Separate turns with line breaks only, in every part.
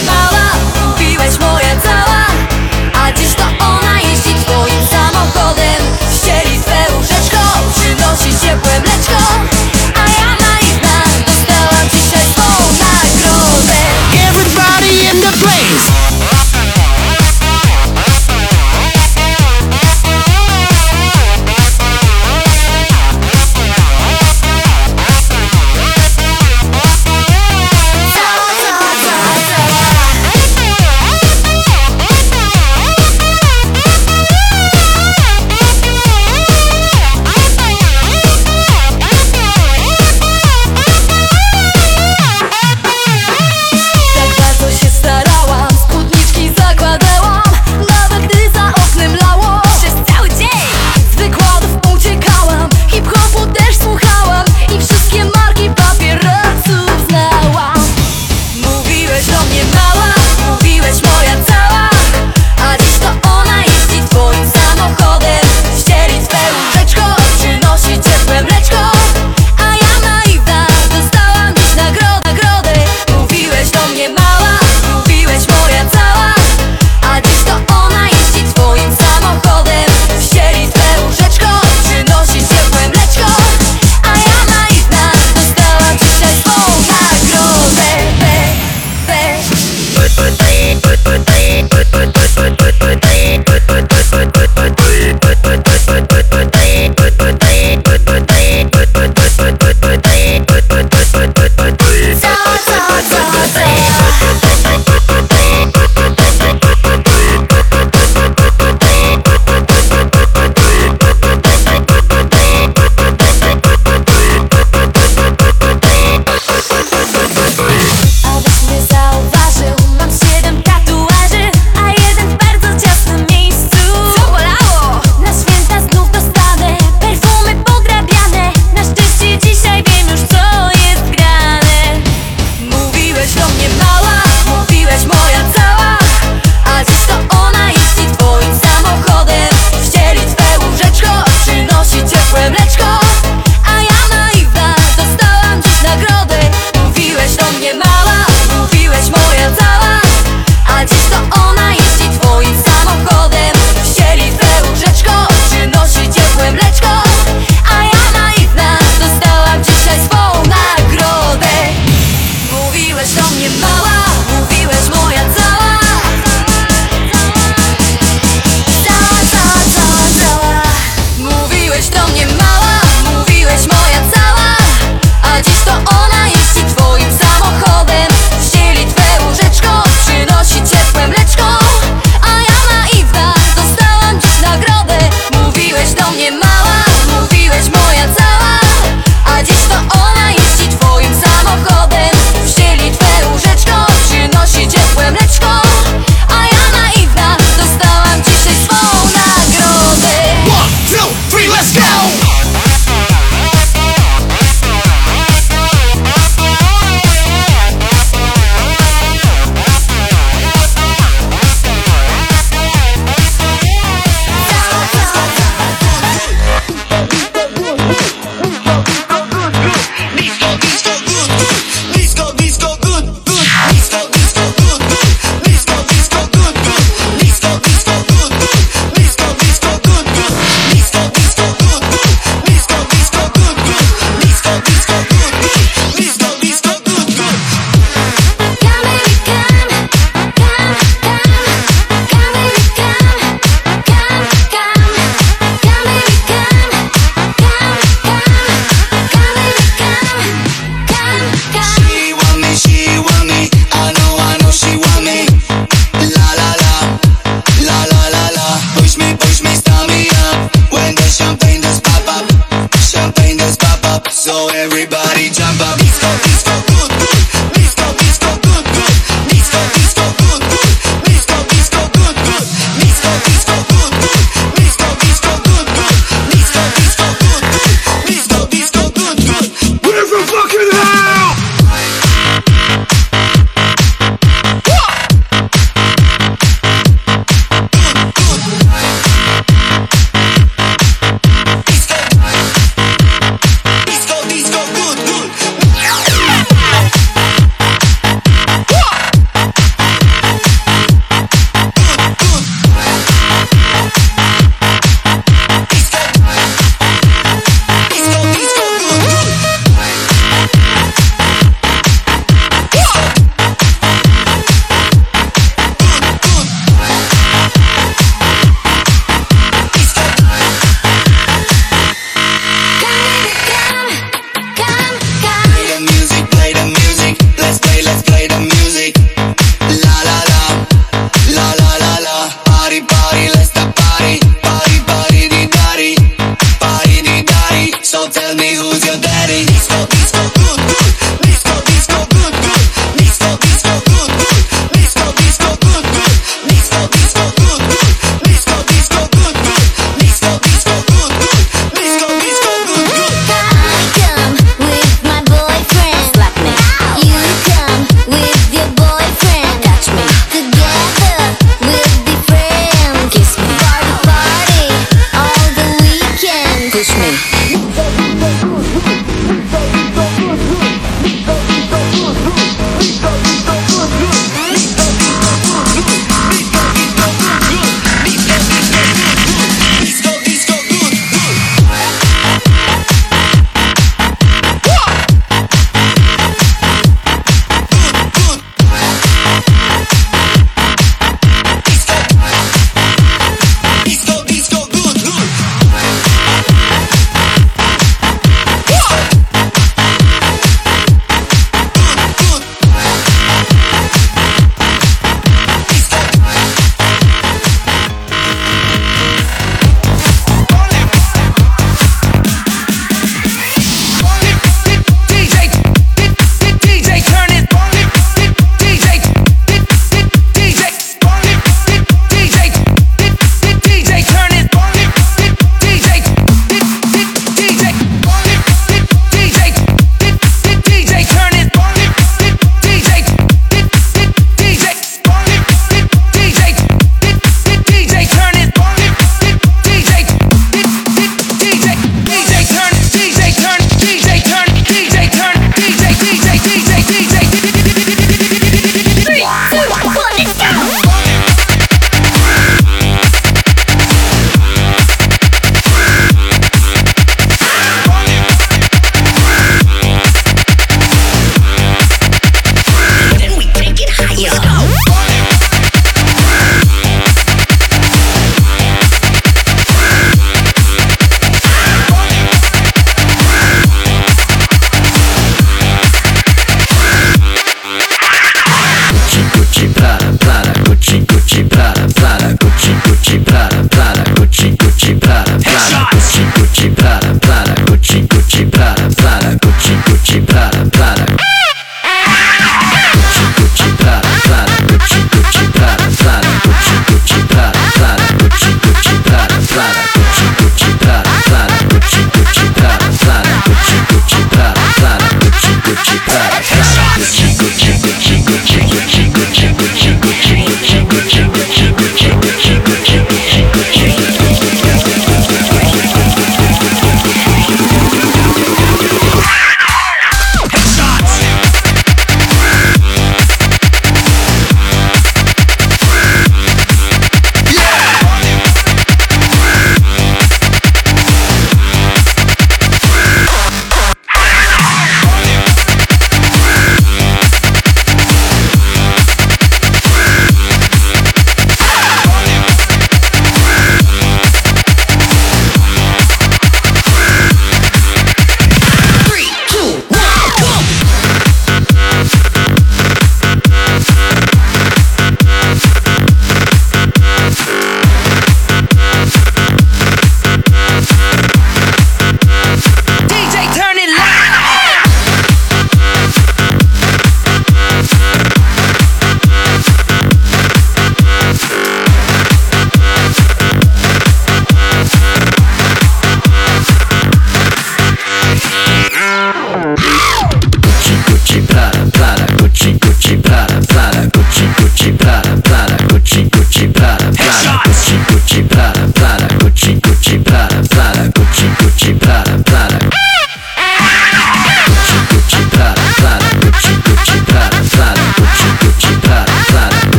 mała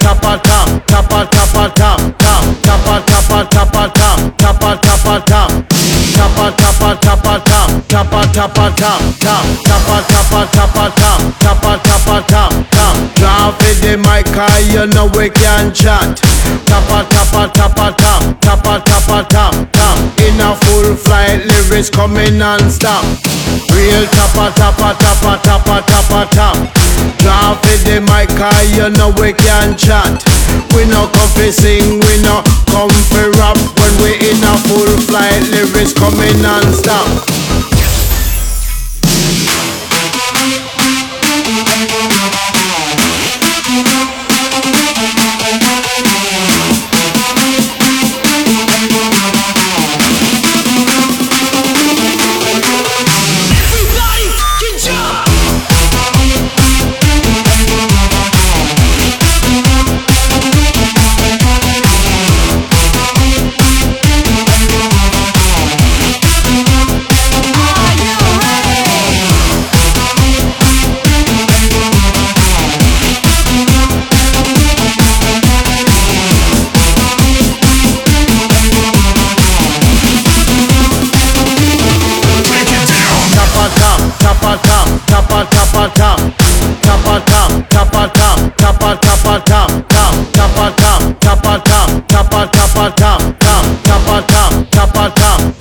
tapa tapa tapa tam, tapa tapa tam, tam, tapa tapa tapa tam, tapa tapa tam, tapa tapa tapa tam, tapa tapa tam, tam, tapa tapa tapa tam, tapa tapa tam, tam. Drop in the mic, 'cause you know we can chat. Tapa tapa tapa tam, tapa tapa tam, tam. In a full flight, lyrics coming non-stop. Real tapa tapa tapa tapa tapa tam. In the mic, 'cause you know we can chat. We no come fi sing, we no come fi rap. When we in a full flight, lyrics coming non-stop.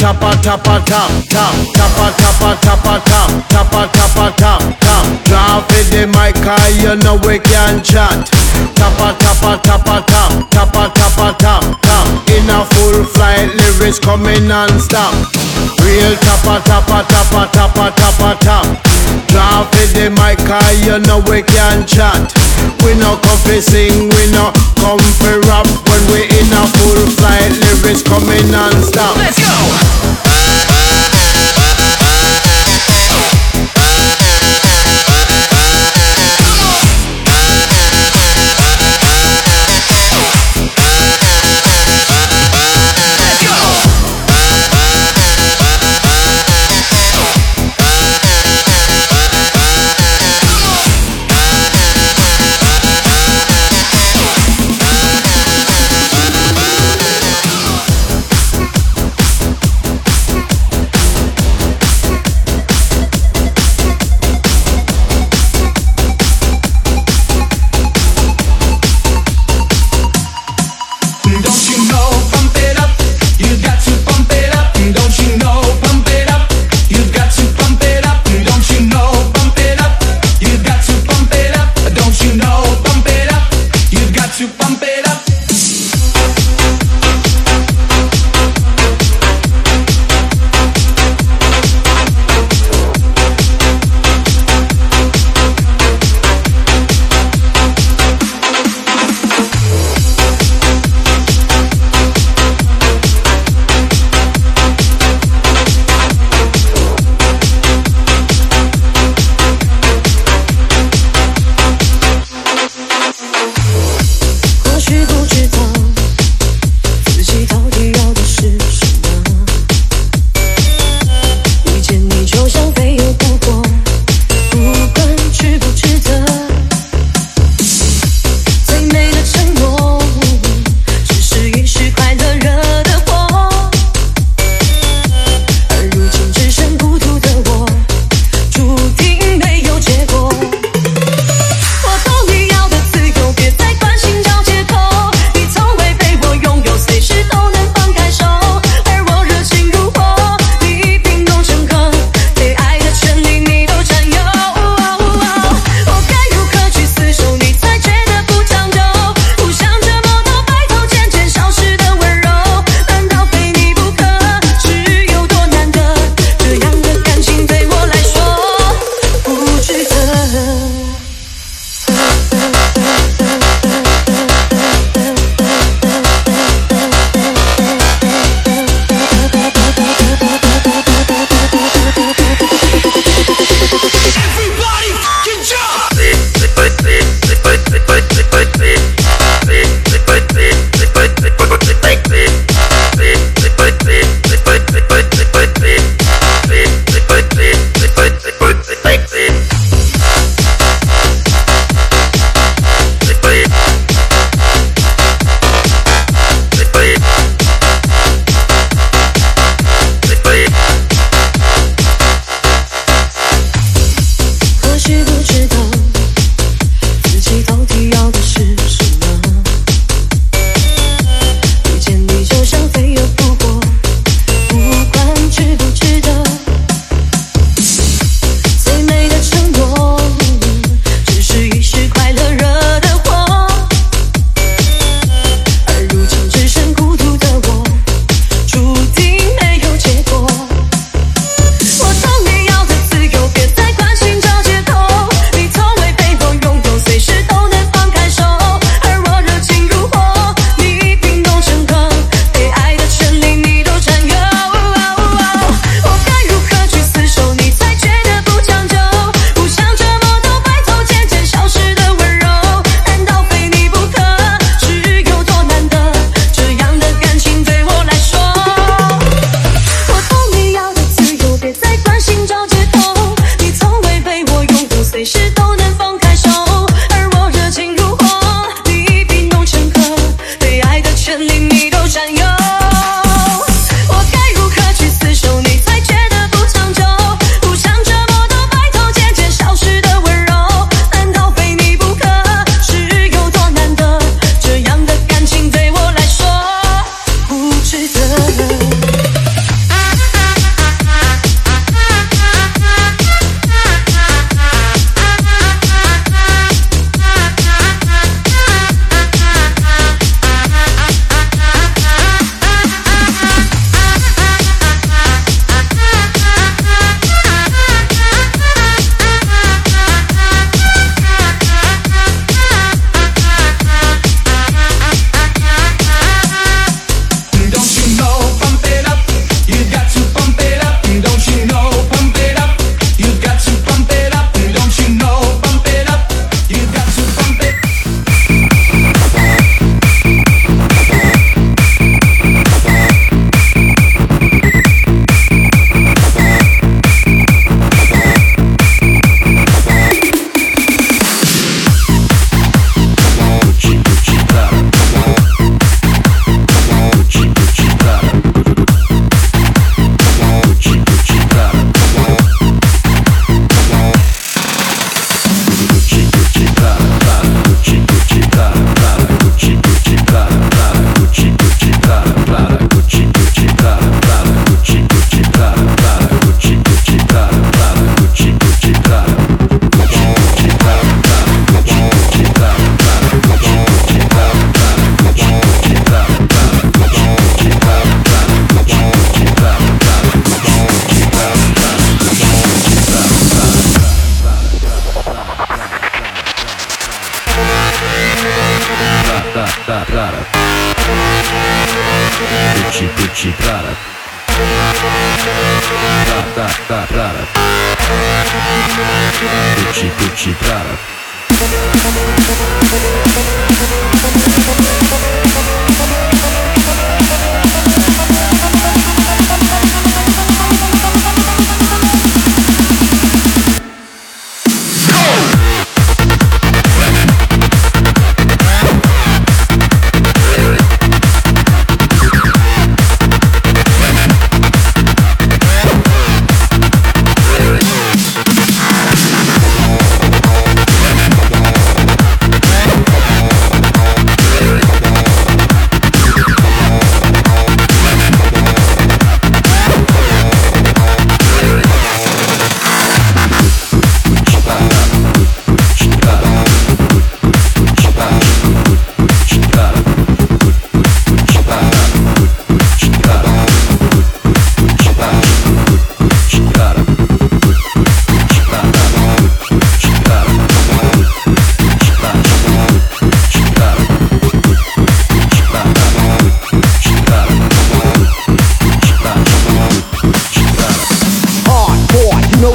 Tapa tapa tam, tam, tapa tapa tapa tam, tapa tapa tam, tam. Drop in the mic, you know we can chat. Tapa tapa tapa tam, tapa tapa tam, tam. In a full flight, lyrics coming non-stop. Real tapa tapa tapa tapa tapa tam. Drop in the mic, you know we can chat. We no come fi sing, we no come fi rap. When we in a full flight, lyrics coming non-stop.
Let's go.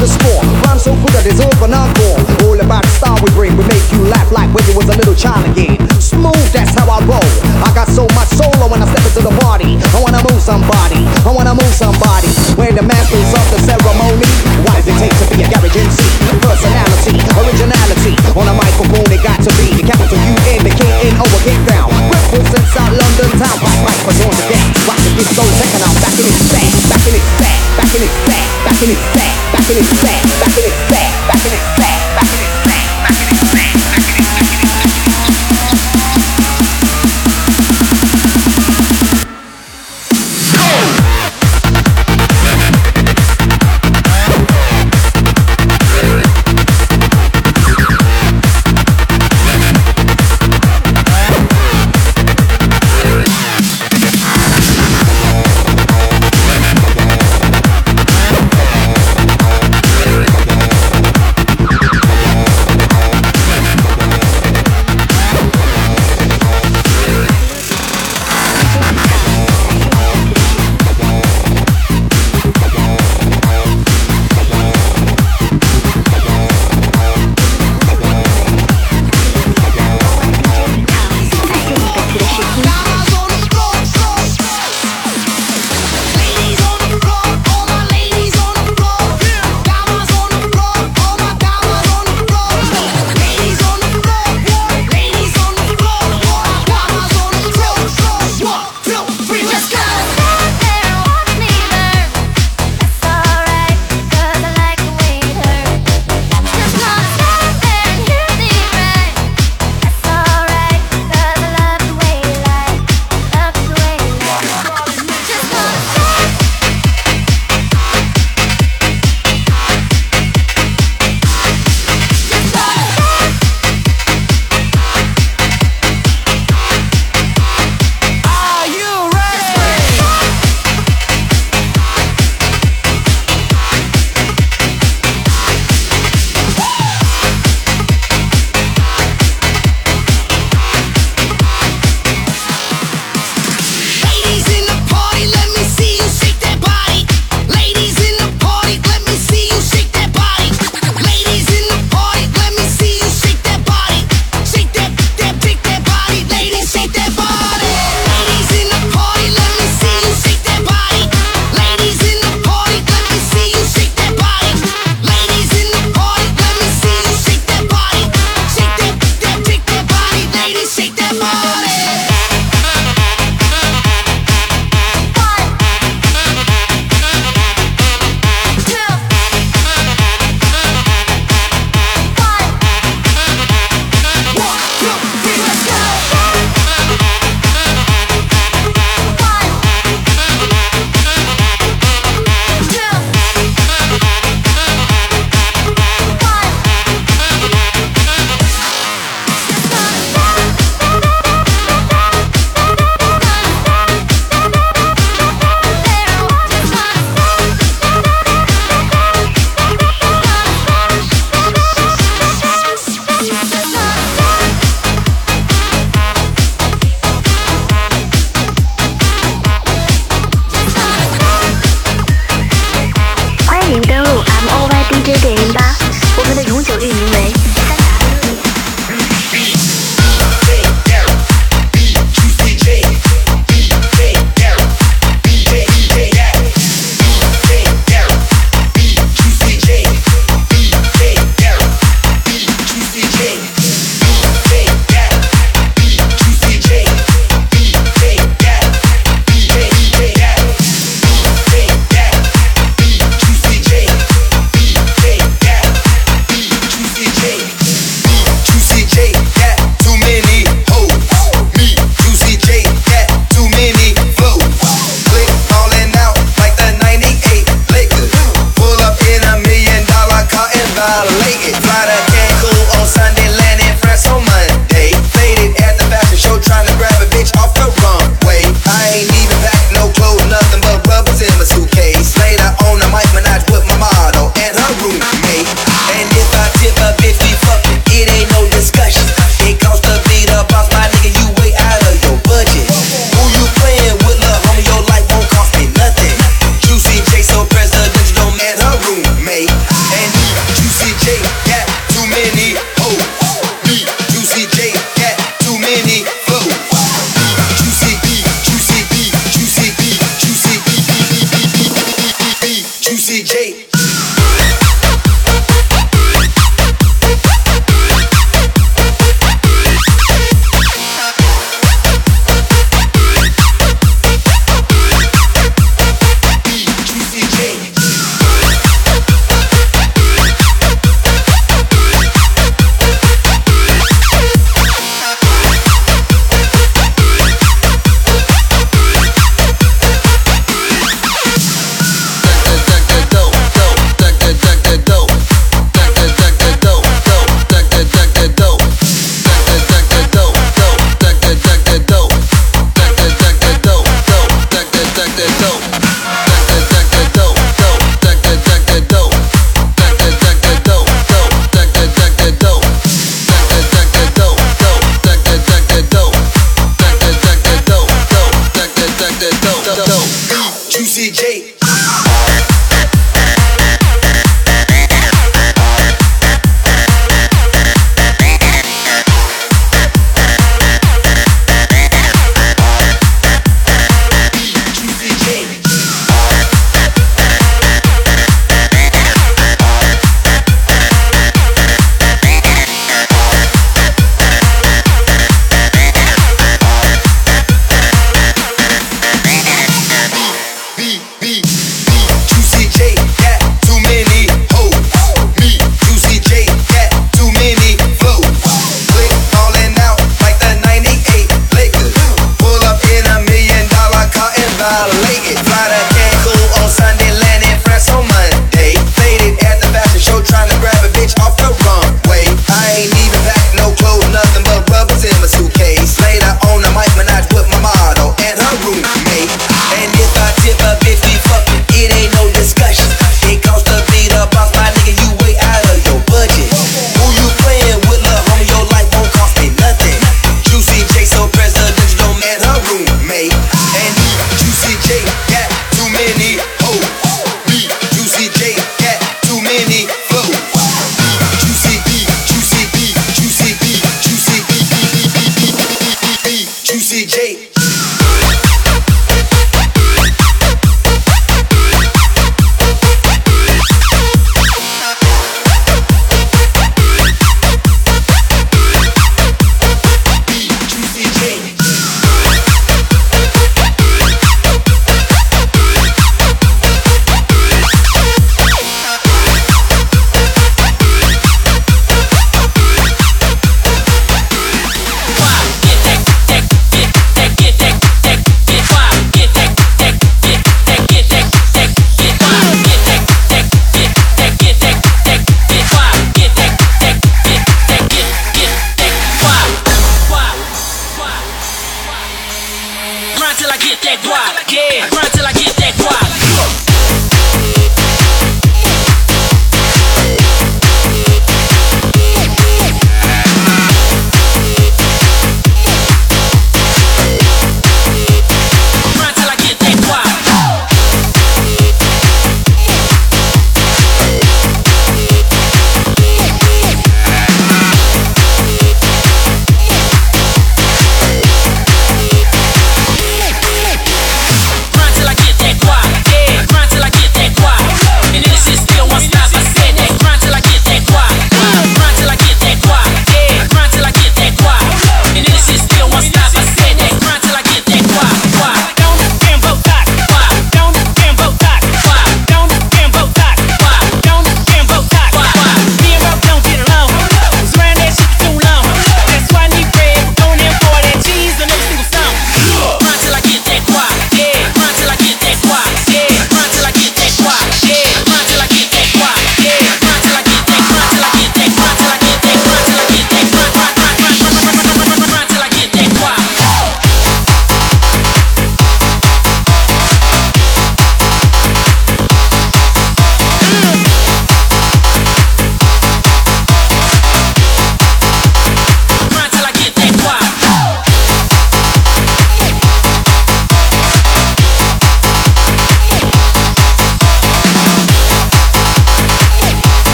The score. Rhyme so good that it's over and encore. All about the style we bring. We make you laugh like when you was a little child again. Smooth, that's how I roll. I got so much solo when I step into the party. I wanna move somebody. I wanna move somebody. When the masters of the ceremony. What does it take to be a garage MC? Personality, originality. On a microphone, it got to be the capital U N, the K N O, a down. Represent South London town. Right, right, for doing the dance. Watch the disco out. Back in its back, back in its back, back in its back, back in back, back Back in it fast, back in it fast, back in
it
fast.